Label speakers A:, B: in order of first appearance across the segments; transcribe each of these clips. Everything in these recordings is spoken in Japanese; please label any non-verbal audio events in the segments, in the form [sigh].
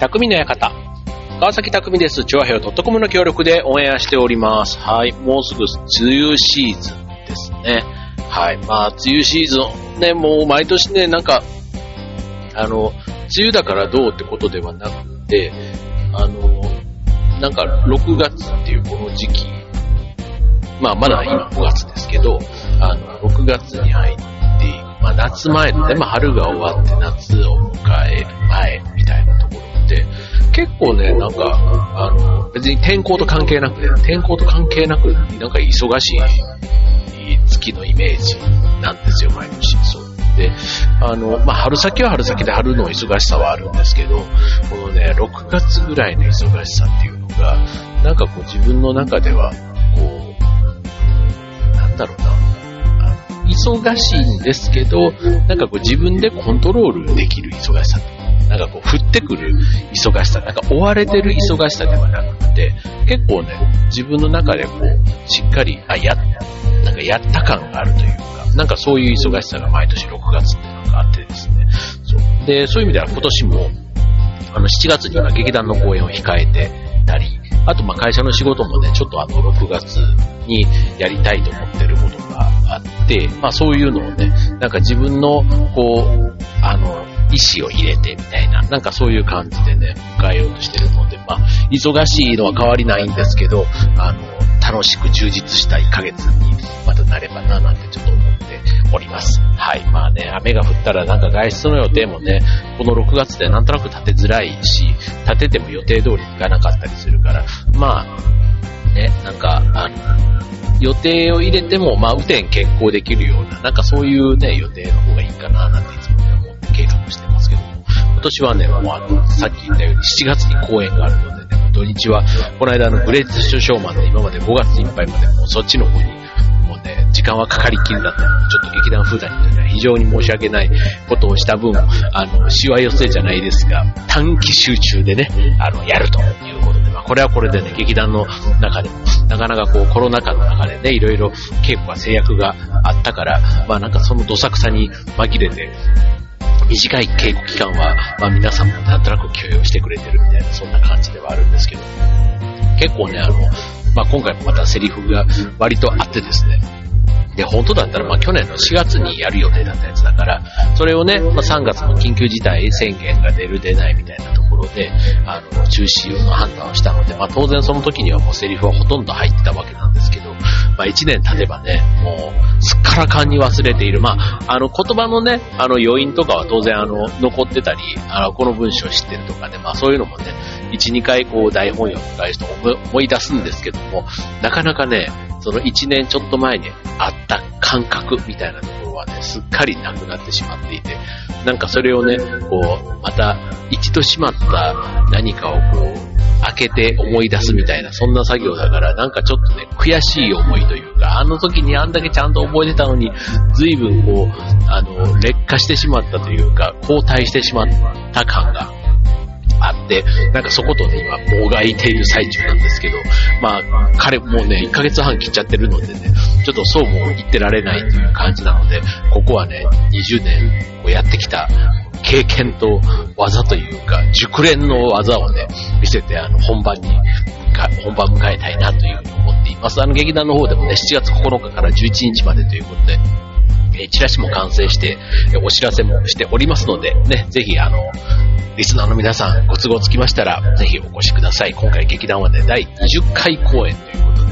A: 匠の館。川崎匠です。チョアヘオ .com の協力でオンエアしております。はい。もうすぐ梅雨シーズンですね。はい。まあ、梅雨シーズン、ね、もう毎年ね、なんか、あの、梅雨だからどうってことではなくて、あの、なんか6月っていうこの時期、まあまだ今5月ですけど、あの、6月に入って、まあ夏前でね、まあ春が終わって夏を迎える前みたいなところ、結構ね、なんか、あの、別に天候と関係なくね、天候と関係なく、なんか忙しい月のイメージなんですよ、毎年。そう。で、あの、まあ、春先は春先で春の忙しさはあるんですけど、このね、6月ぐらいの忙しさっていうのが、なんかこう自分の中では、こう、なんだろうな、忙しいんですけど、なんかこう自分でコントロールできる忙しさなんかこう降ってくる忙しさ、なんか追われてる忙しさではなくて、結構ね、自分の中でこう、しっかり、あ、や、なんかやった感があるというか、なんかそういう忙しさが毎年6月っていうのがあってですね。そう。で、そういう意味では今年も、あの、7月には劇団の公演を控えてたり、あとま会社の仕事もね、ちょっとあの、6月にやりたいと思ってることがあって、まあそういうのをね、なんか自分の、こう、あの、意思を入れてみたいな、なんかそういう感じでね、迎えようとしてるので、まあ、忙しいのは変わりないんですけど、あの、楽しく充実した1ヶ月にまたなればな、なんてちょっと思っております。はい。まあね、雨が降ったらなんか外出の予定もね、この6月でなんとなく立てづらいし、立てても予定通りにいかなかったりするから、まあ、ね、なんか、あの、予定を入れても、まあ、雨天決行できるような、なんかそういうね、予定の方がいいかな、なんていつも今年はね、もうあの、さっき言ったように7月に公演があるのでね、土日は、この間あの、グレートショーマンで今まで5月いっぱいまでもうそっちの方に、もうね、時間はかかりきりだった。ので、ちょっと劇団風団にとっては非常に申し訳ないことをした分、あの、しわ寄せじゃないですが、短期集中でね、あの、やるということで、まあ、これはこれでね、劇団の中でも、なかなかこう、コロナ禍の中でね、いろいろ稽古が制約があったから、まあなんかそのどさくさに紛れて、短い稽古期間は、まあ皆さんもなんとなく許容してくれてるみたいな、そんな感じではあるんですけど、結構ね、あの、まあ今回もまたセリフが割とあってですね、で、本当だったら、まあ去年の4月にやる予定だったやつだから、それをね、まあ3月の緊急事態宣言が出る出ないみたいなとろで、あの、中止の判断をしたので、まあ当然その時にはもうセリフはほとんど入ってたわけなんですけど、まあ1年経てばね、もう、すっからかんに忘れている。まあ、あの言葉のね、あの余韻とかは当然あの、残ってたり、あの、この文章知ってるとかね、まあそういうのもね、1、2回こう台本読み返して思い出すんですけども、なかなかね、その1年ちょっと前にあった感覚みたいなところはね、すっかりなくなってしまっていて、なんかそれをね、こう、また一度しまった何かをこう、開けて思い出すみたいな、そんな作業だから、なんかちょっとね、悔しい思いというか、あの時にあんだけちゃんと覚えてたのに、随分こう、あの、劣化してしまったというか、後退してしまった感があって、なんかそことね、今、棒がいている最中なんですけど、まあ、彼もうね、1ヶ月半切っちゃってるのでね、ちょっとそうも言ってられないという感じなので、ここはね、20年こうやってきた経験と技というか、熟練の技をね、見せて、あの、本番に、本番迎えたいなというふうに思っています。あの、劇団の方でもね、7月9日から11日までということで、えチラシも完成して、えお知らせもしておりますので、ね、ぜひ、あの、リスナーの皆さん、ご都合つきましたら、ぜひお越しください。今回劇団はね、第20回公演ということで、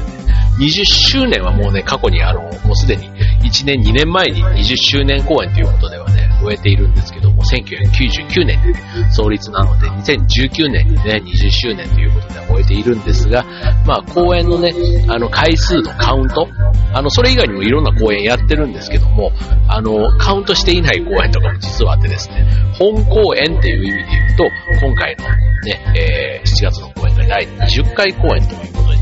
A: 20周年はもうね、過去にあの、もうすでに1年、2年前に20周年公演ということではね、終えているんですけど、1999年に創立なので、2019年にね、20周年ということで終えているんですが、まあ、公演のね、あの、回数のカウント、あの、それ以外にもいろんな公演やってるんですけども、あの、カウントしていない公演とかも実はあってですね、本公演っていう意味で言うと、今回のね、えー、7月の公演が第20回公演ということになります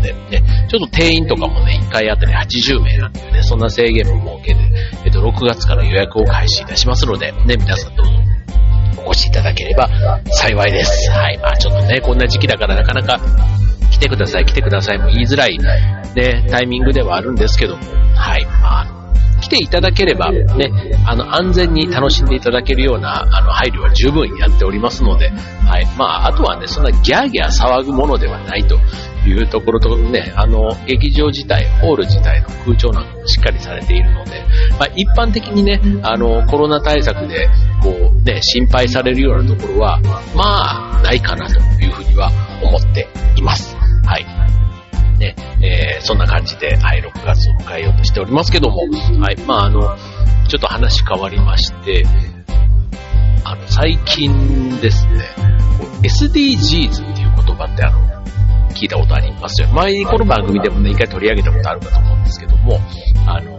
A: ので、ね、ちょっと定員とかもね、1回あたり80名なんていうね、そんな制限も設けて、えっと、6月から予約を開始いたしますので、ね、皆さんどうぞお越しいただければ幸いです。はい。まあちょっとね、こんな時期だからなかなか来てください、来てくださいも言いづらいね、タイミングではあるんですけども、はい。まあ、来ていただければ、ね、あの、安全に楽しんでいただけるような、あの、配慮は十分やっておりますので、はい。まあ、あとはね、そんなギャーギャー騒ぐものではないというところとね、あの、劇場自体、ホール自体の空調なんかもしっかりされているので、まあ、一般的にね、あの、コロナ対策で、こう、ね、心配されるようなところは、まあ、ないかなというふうには思っています。はい。ね、えー、そんな感じで、はい、6月を迎えようとしておりますけども、はい、まああの、ちょっと話変わりまして、あの、最近ですね、SDGs っていう言葉ってあの、聞いたことありますよ。前にこの番組でもね、一回取り上げたことあるかと思うんですけども、あの、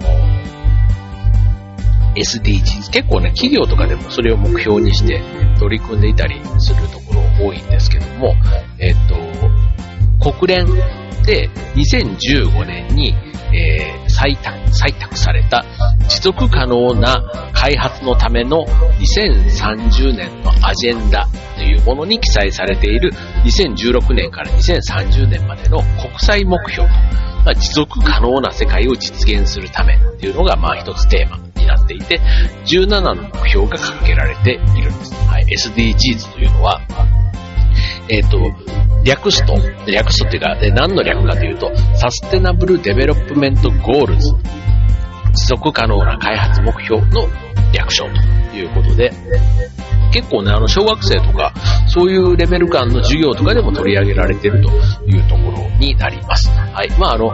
A: SDGs、結構ね、企業とかでもそれを目標にして取り組んでいたりするところ多いんですけども、えっと、国連で2015年に、えー、採択、採択された持続可能な開発のための2030年のアジェンダというものに記載されている2016年から2030年までの国際目標と、まあ、持続可能な世界を実現するためっていうのがまあ一つテーマになっていて、17の目標が掲げられているんです。はい、SDGs というのは、えっ、ー、と、略すと、略すっていうか、何の略かというと、 Sustainable Development Goals。持続可能な開発目標の略称ということで、結構ね、あの、小学生とか、そういうレベル感の授業とかでも取り上げられてるというところになります。はい。まあ、あの、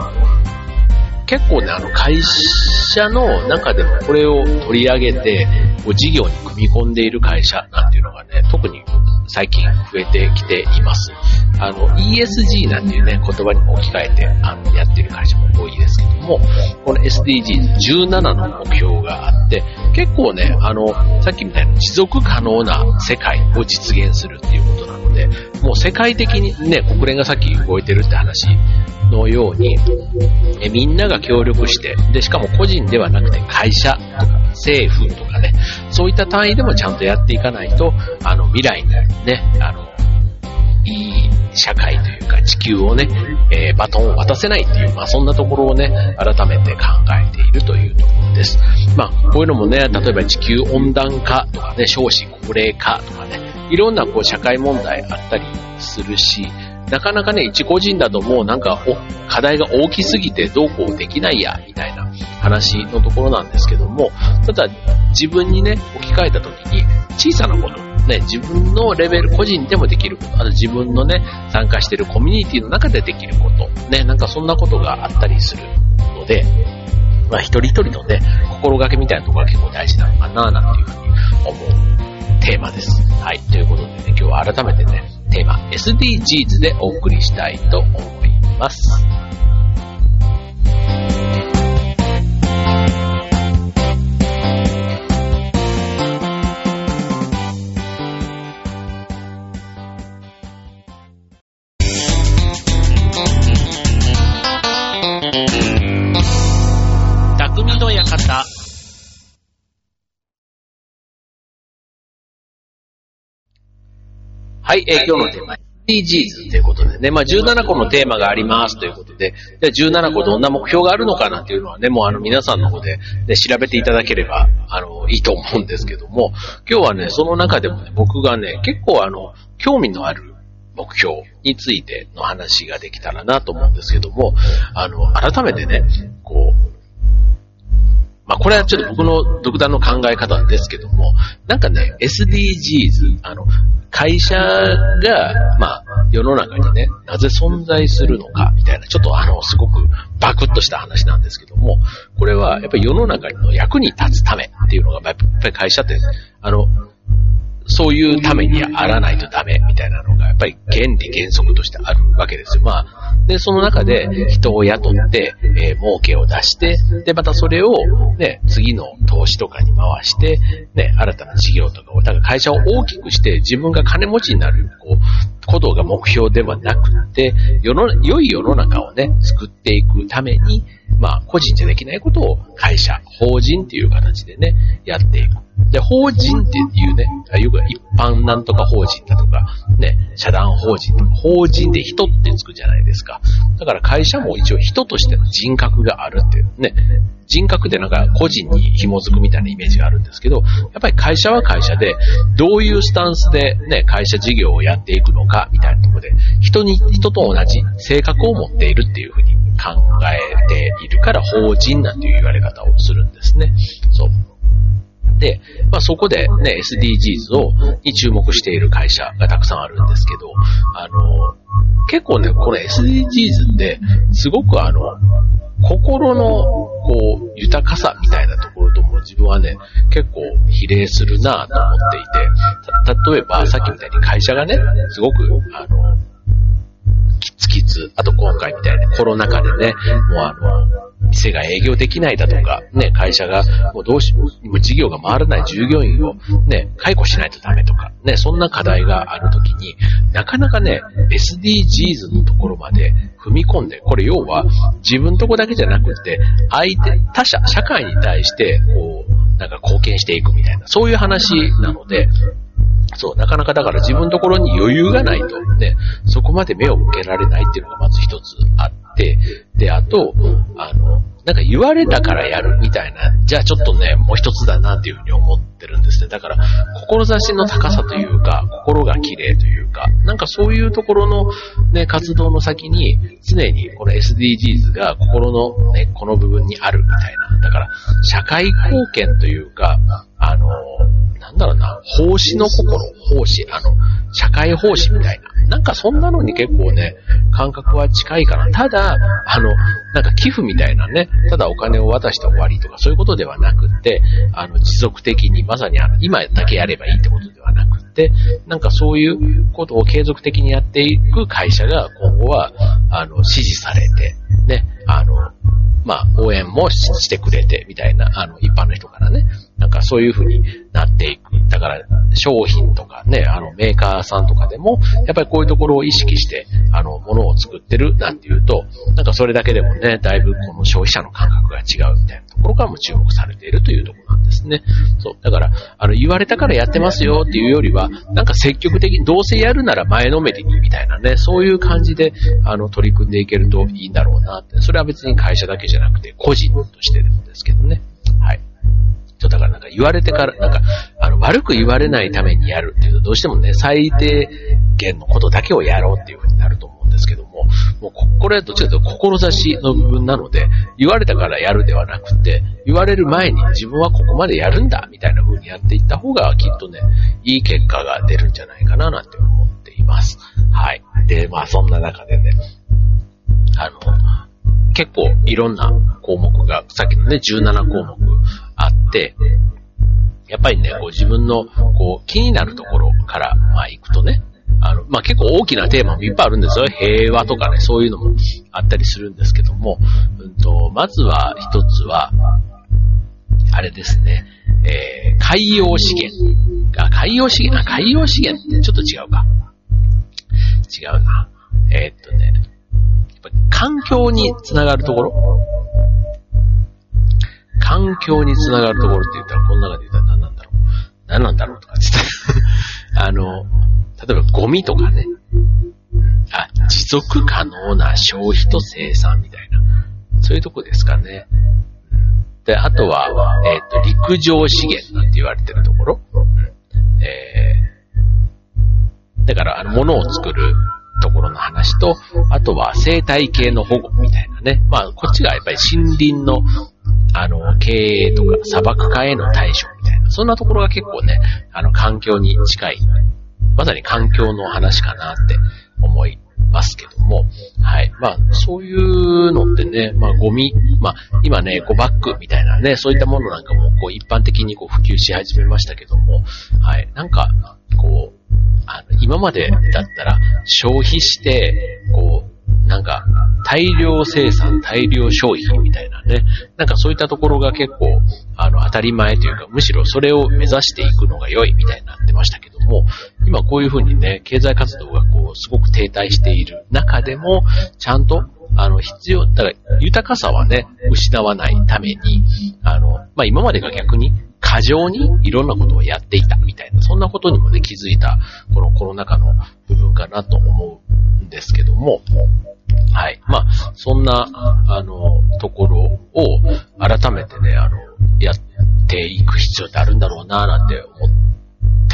A: 結構ね、あの、会社の中でもこれを取り上げて、こう事業に組み込んでいる会社なんていうのがね、特に最近増えてきています。あの、ESG なんていうね、言葉にも置き換えて、あの、やってる会社も多いですけども、この SDGs17 の目標があって、結構ね、あの、さっきみたいに持続可能な世界を実現するっていうことなので、もう世界的にね、国連がさっき動いてるって話のように、えみんなが協力して、で、しかも個人ではなくて会社とか政府とかね、そういった単位でもちゃんとやっていかないと、あの、未来にね、あの、いい社会というか地球をね、えー、バトンを渡せないっていう、まあそんなところをね、改めて考えているというところです。まあこういうのもね、例えば地球温暖化とかね、少子高齢化とかね、いろんなこう社会問題あったりするし、なかなかね、一個人だともうなんか、お、課題が大きすぎてどうこうできないや、みたいな話のところなんですけども、ただ自分にね、置き換えた時に小さなこと、ね、自分のレベル、個人でもできること、あと自分のね、参加してるコミュニティの中でできること、ね、なんかそんなことがあったりするので、まあ一人一人のね、心がけみたいなところが結構大事なのかな、なんていうふうに思うテーマです。はい。ということでね、今日は改めてね、テーマ SDGs でお送りしたいと思います。はい、えー、今日のテーマ、SDGs ということでね、まあ17個のテーマがありますということで、じゃあ17個どんな目標があるのかなっていうのはね、もうあの皆さんの方で、ね、調べていただければ、あの、いいと思うんですけども、今日はね、その中でもね、僕がね、結構あの、興味のある目標についての話ができたらなと思うんですけども、あの、改めてね、こう、まあ、これはちょっと僕の独断の考え方ですけども、なんかね、SDGs、あの、会社が、まあ、世の中にね、なぜ存在するのか、みたいな、ちょっとあの、すごくバクッとした話なんですけども、これは、やっぱり世の中の役に立つためっていうのが、やっぱり会社って、あの、そういうためにあらないとダメみたいなのが、やっぱり原理原則としてあるわけですよ。まあ、で、その中で人を雇って、えー、儲けを出して、で、またそれを、ね、次の投資とかに回して、ね、新たな事業とかを、だから会社を大きくして自分が金持ちになる、こう、ことが目標ではなくて、世の、良い世の中をね、作っていくために、まあ、個人じゃできないことを会社、法人っていう形でね、やっていく。で、法人っていうね、よく一般なんとか法人だとか、ね、社団法人とか、法人で人ってつくじゃないですか。だから会社も一応人としての人格があるっていうね、人格ってなんか個人に紐づくみたいなイメージがあるんですけど、やっぱり会社は会社で、どういうスタンスでね、会社事業をやっていくのかみたいなところで、人に、人と同じ性格を持っているっていうふうに考えているから法人なんていう言われ方をするんですね。そう。で、まあ、そこでね、SDGs を、に注目している会社がたくさんあるんですけど、あの、結構ね、この SDGs って、すごくあの、心の、こう、豊かさみたいなところとも自分はね、結構比例するなと思っていて、例えばさっきみたいに会社がね、すごく、あの、キツキツ、あと今回みたいにコロナ禍でね、もうあの、店が営業できないだとか、ね、会社がもうどうし、もう事業が回らない従業員をね、解雇しないとダメとか、ね、そんな課題があるときに、なかなかね、SDGs のところまで踏み込んで、これ要は自分とこだけじゃなくて、相手、他者、社会に対して、こう、なんか貢献していくみたいな、そういう話なので、そう、なかなかだから自分のところに余裕がないと、ね、そこまで目を向けられないっていうのがまず一つあって、で、あと、あの、なんか言われたからやるみたいな、じゃあちょっとね、もう一つだなっていうふうに思ってるんですね。だから、志の高さというか、心が綺麗というか、なんかそういうところのね、活動の先に、常にこの SDGs が心のね、この部分にあるみたいな。だから、社会貢献というか、あの、なんだろうな、奉仕の心、奉仕、あの、社会奉仕みたいな。なんかそんなのに結構ね、感覚は近いかな。ただ、あの、なんか寄付みたいなね、ただお金を渡して終わりとかそういうことではなくって、あの、持続的に、まさにあの、今だけやればいいってことではなくって、なんかそういうことを継続的にやっていく会社が今後は、あの、支持されて、ね、あの、まあ、応援もしてくれて、みたいな、あの、一般の人からね、なんかそういう風になっていく。だから、商品とかね、あの、メーカーさんとかでも、やっぱりこういうところを意識して、あの、ものを作ってるなんていうと、なんかそれだけでもね、だいぶこの消費者の感覚が違うみたいなところからも注目されているというところなんですね。そう。だから、あの、言われたからやってますよっていうよりは、なんか積極的に、どうせやるなら前のめりにみたいなね、そういう感じで、あの、取り組んでいけるといいんだろうなって。それは別に会社だけじゃなくて、個人としてでもですけどね。はい。ちょ、だからなんか言われてから、なんか、あの、悪く言われないためにやるっていうと、どうしてもね、最低限のことだけをやろうっていうふうになると思うんですけども、もうこれはどっちかというと志の部分なので、言われたからやるではなくて、言われる前に自分はここまでやるんだ、みたいな風にやっていった方が、きっとね、いい結果が出るんじゃないかな、なんて思っています。はい。で、まあそんな中でね、あの、結構いろんな項目が、さっきのね、17項目あって、やっぱりね、こう自分のこう気になるところから、まあ行くとね、あの、まあ、結構大きなテーマもいっぱいあるんですよ。平和とかね、そういうのもあったりするんですけども、うんと、まずは一つは、あれですね、えー、海洋資源。あ、海洋資源、あ、海洋資源ってちょっと違うか。違うな。環境につながるところ？環境につながるところって言ったら、この中で言ったら何なんだろう？何なんだろうとかって言ったら [laughs] あの、例えばゴミとかね。あ、持続可能な消費と生産みたいな。そういうとこですかね。で、あとは、えっ、ー、と、陸上資源なんて言われてるところ。えー、だから、あの、物を作るところの話と、あとは生態系の保護みたいなね。まあ、こっちがやっぱり森林の、あの、経営とか砂漠化への対処みたいな。そんなところが結構ね、あの、環境に近い、まさに環境の話かなって思いますけども、はい。まあ、そういうのってね、まあ、ゴミ、まあ、今ね、こうバッグみたいなね、そういったものなんかも、こう、一般的にこう、普及し始めましたけども、はい。なんか、こう、あの、今までだったら、消費して、こう、なんか、大量生産、大量消費みたいなね。なんかそういったところが結構、あの、当たり前というか、むしろそれを目指していくのが良いみたいになってましたけども、今こういうふうにね、経済活動がこう、すごく停滞している中でも、ちゃんと、あの、必要、だから、豊かさはね、失わないために、あの、まあ、今までが逆に、過剰にいろんなことをやっていたみたいな、そんなことにもね、気づいた、このコロナ禍の部分かなと思うんですけども、はい。まあ、そんな、あの、ところを、改めてね、あの、やっていく必要ってあるんだろうな、なんて思って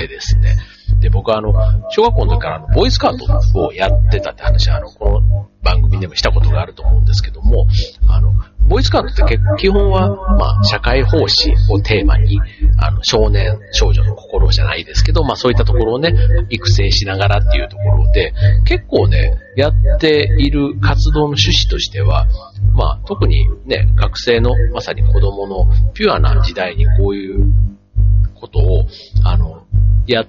A: ですね。で、僕はあの、小学校の時からあの、ボーイスカートをやってたって話は、あの、この番組でもしたことがあると思うんですけども、あの、ボーイスカートって結構基本は、まあ、社会奉仕をテーマに、あの、少年、少女の心じゃないですけど、まあそういったところをね、育成しながらっていうところで、結構ね、やっている活動の趣旨としては、まあ特にね、学生のまさに子供のピュアな時代にこういうことを、あの、やっ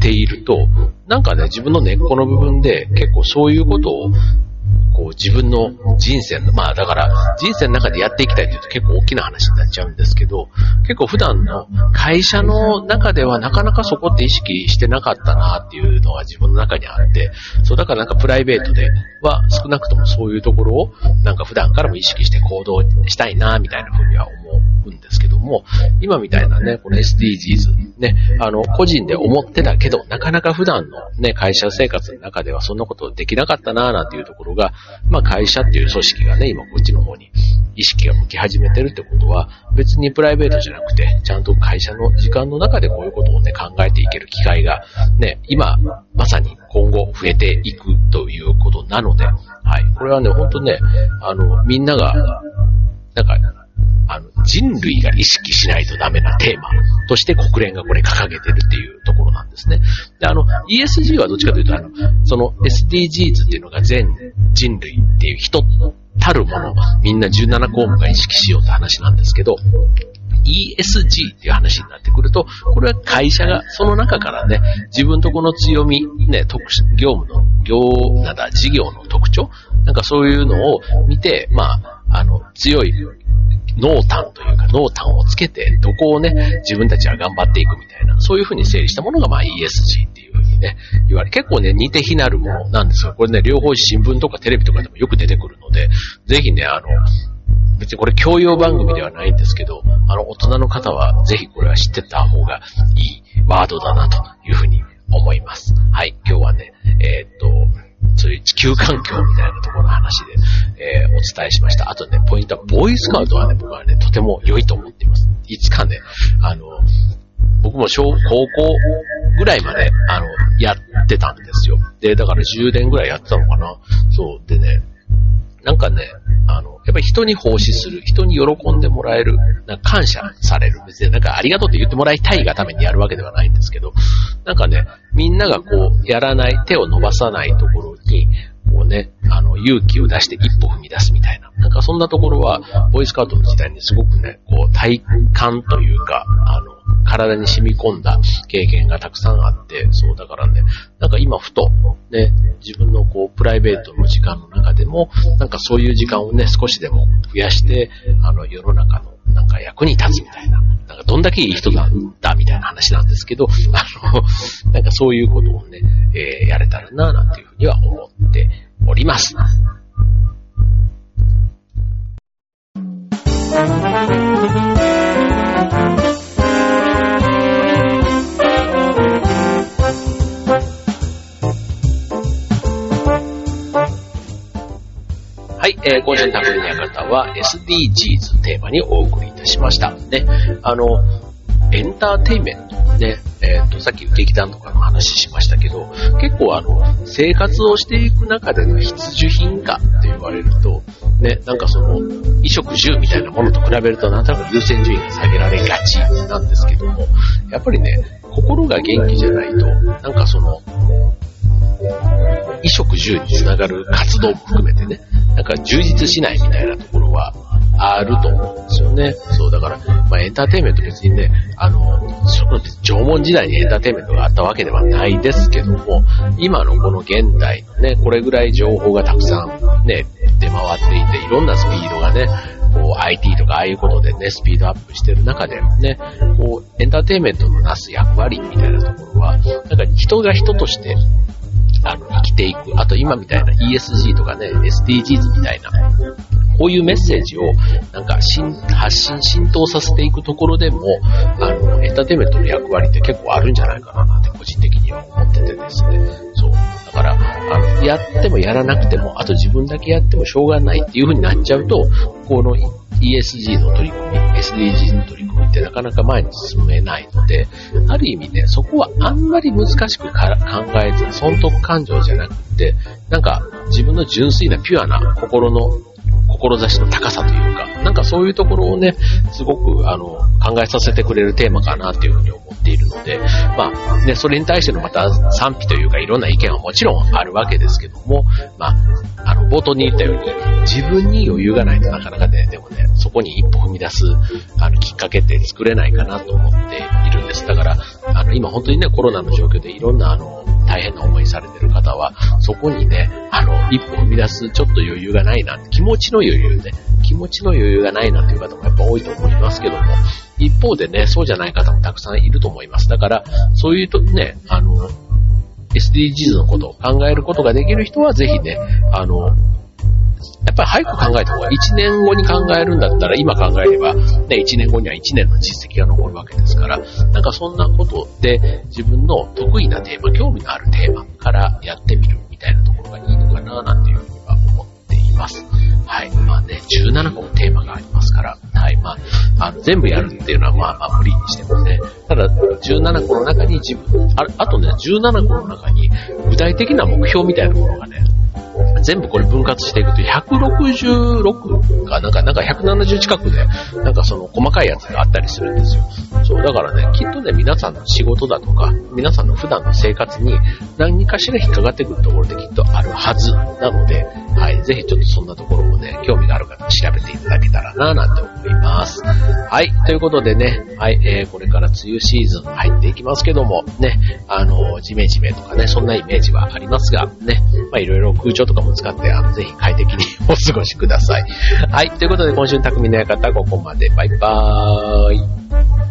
A: ていると、なんかね、自分の根っこの部分で結構そういうことをこう自分の人生の、まあだから人生の中でやっていきたいって言うと結構大きな話になっちゃうんですけど、結構普段の会社の中ではなかなかそこって意識してなかったなっていうのが自分の中にあって、そうだからなんかプライベートでは少なくともそういうところをなんか普段からも意識して行動したいなみたいな風には思う。も、今みたいなね、この SDGs、ね、あの、個人で思ってたけど、なかなか普段のね、会社生活の中ではそんなことできなかったななんていうところが、まあ会社っていう組織がね、今こっちの方に意識が向き始めてるってことは、別にプライベートじゃなくて、ちゃんと会社の時間の中でこういうことをね、考えていける機会が、ね、今、まさに今後増えていくということなので、はい。これはね、ほんとね、あの、みんなが、なんか、あの、人類が意識しないとダメなテーマとして国連がこれ掲げてるっていうところなんですね。で、あの、ESG はどっちかというと、あの、その SDGs っていうのが全人類っていう人たるもの、みんな17項目が意識しようって話なんですけど、ESG っていう話になってくると、これは会社がその中からね、自分とこの強み、ね、特殊、業務の、業、なんだ、事業の特徴なんかそういうのを見て、まあ、あの、強い濃淡というか、濃淡をつけて、どこをね、自分たちは頑張っていくみたいな、そういうふうに整理したものが、まあ ESG っていうふうにね、言われ、結構ね、似て非なるものなんですよ。これね、両方新聞とかテレビとかでもよく出てくるので、ぜひね、あの、別にこれ教養番組ではないんですけど、あの、大人の方はぜひこれは知ってた方がいいワードだなというふうに思います。はい、今日はね、えー、っと、そういう地球環境みたいなところの話で、えー、お伝えしました。あとね、ポイントは、ボーイスカウトはね、僕はね、とても良いと思っています。いつかね、あの、僕も小、高校ぐらいまで、あの、やってたんですよ。で、だから10年ぐらいやってたのかな。そう。でね、なんかね、あの、やっぱり人に奉仕する、人に喜んでもらえる、なんか感謝される。別になんかありがとうって言ってもらいたいがためにやるわけではないんですけど、なんかね、みんながこう、やらない、手を伸ばさないところに、こうね、あの、勇気を出して一歩踏み出すみたいな。なんかそんなところは、ボーイスカウトの時代にすごくね、こう、体感というか、あの、体に染み込んだ経験がたくさんあって、そうだからね、なんか今ふと、ね、自分のこう、プライベートの時間の中でも、なんかそういう時間をね、少しでも増やして、あの、世の中のなんか役に立つみたいな、なんかどんだけいい人なんだみたいな話なんですけど、あの、なんかそういうことをね、えー、やれたらな、なんていうふうには思っております。はい、えー、今週の匠の館は SDGs テーマにお送りいたしました。ね、あの、エンターテイメント、ね、えっ、ー、と、さっき劇団とかの話しましたけど、結構あの、生活をしていく中での必需品かって言われると、ね、なんかその、衣食住みたいなものと比べるとなんとなく優先順位が下げられがちなんですけども、やっぱりね、心が元気じゃないと、なんかその、衣食住につながる活動も含めてね、なんか充実しないみたいなところはあると思うんですよね。そう、だから、まあエンターテインメント別にね、あの、その縄文時代にエンターテインメントがあったわけではないですけども、今のこの現代のね、これぐらい情報がたくさんね、出回っていて、いろんなスピードがね、こう IT とかああいうことでね、スピードアップしてる中でね、こうエンターテインメントのなす役割みたいなところは、なんか人が人としてあの、生きていく。あと今みたいな ESG とかね、SDGs みたいなこういうメッセージをなんか発信、浸透させていくところでも、あの、エンターテイメントの役割って結構あるんじゃないかななんて個人的には思っててですね。そう。だから、あの、やってもやらなくても、あと自分だけやってもしょうがないっていう風になっちゃうと、この ESG の取り組み、SDGs の取り組みってなかなか前に進めないので、ある意味ね、そこはあんまり難しく考えず、損得感情じゃなくて、なんか自分の純粋なピュアな心の志の高さというか、なんかそういうところをね、すごく、あの、考えさせてくれるテーマかなっていうふうに思っているので、まあ、ね、それに対してのまた賛否というか、いろんな意見はもちろんあるわけですけども、まあ、冒頭に言ったように、自分に余裕がないとなかなかね、でもね、そこに一歩踏み出す、あの、きっかけって作れないかなと思っているんです。だから、あの、今本当にね、コロナの状況でいろんな、あの、大変な思いされてる方は、そこにね、あの、一歩踏み出すちょっと余裕がないな、気持ちの余裕ね、気持ちの余裕がないなという方もやっぱ多いと思いますけども、一方でね、そうじゃない方もたくさんいると思います。だから、そういうとね、あの、SDGs のことを考えることができる人はぜひね、あの、やっぱり早く考えた方が、1年後に考えるんだったら、今考えれば、ね、1年後には1年の実績が残るわけですから、なんかそんなことで、自分の得意なテーマ、興味のあるテーマからやってみるみたいなところがいいのかな、なんていうふうには思っています。はい。ね、17個のテーマがありますから、はい。まあ、あ、全部やるっていうのはまあまあ無理にしてもね、ただ、17個の中に自分、ああとね、17個の中に具体的な目標みたいなものがね、全部これ分割していくと166か、なんか、なんか170近くで、なんかその細かいやつがあったりするんですよ。そう、だからね、きっとね、皆さんの仕事だとか、皆さんの普段の生活に何かしら引っかかってくるところできっとあるはずなので、はい、ぜひちょっとそんなところもね、興味がある方調べていただけたらな、なんて思います。はい、ということでね、はい、えー、これから梅雨シーズン入っていきますけども、ね、あの、ジメジメとかね、そんなイメージはありますが、ね、まあいろいろ空調とかも使って、あの、ぜひ快適にお過ごしください。はい。ということで、今週の匠の館、ここまで。バイバーイ。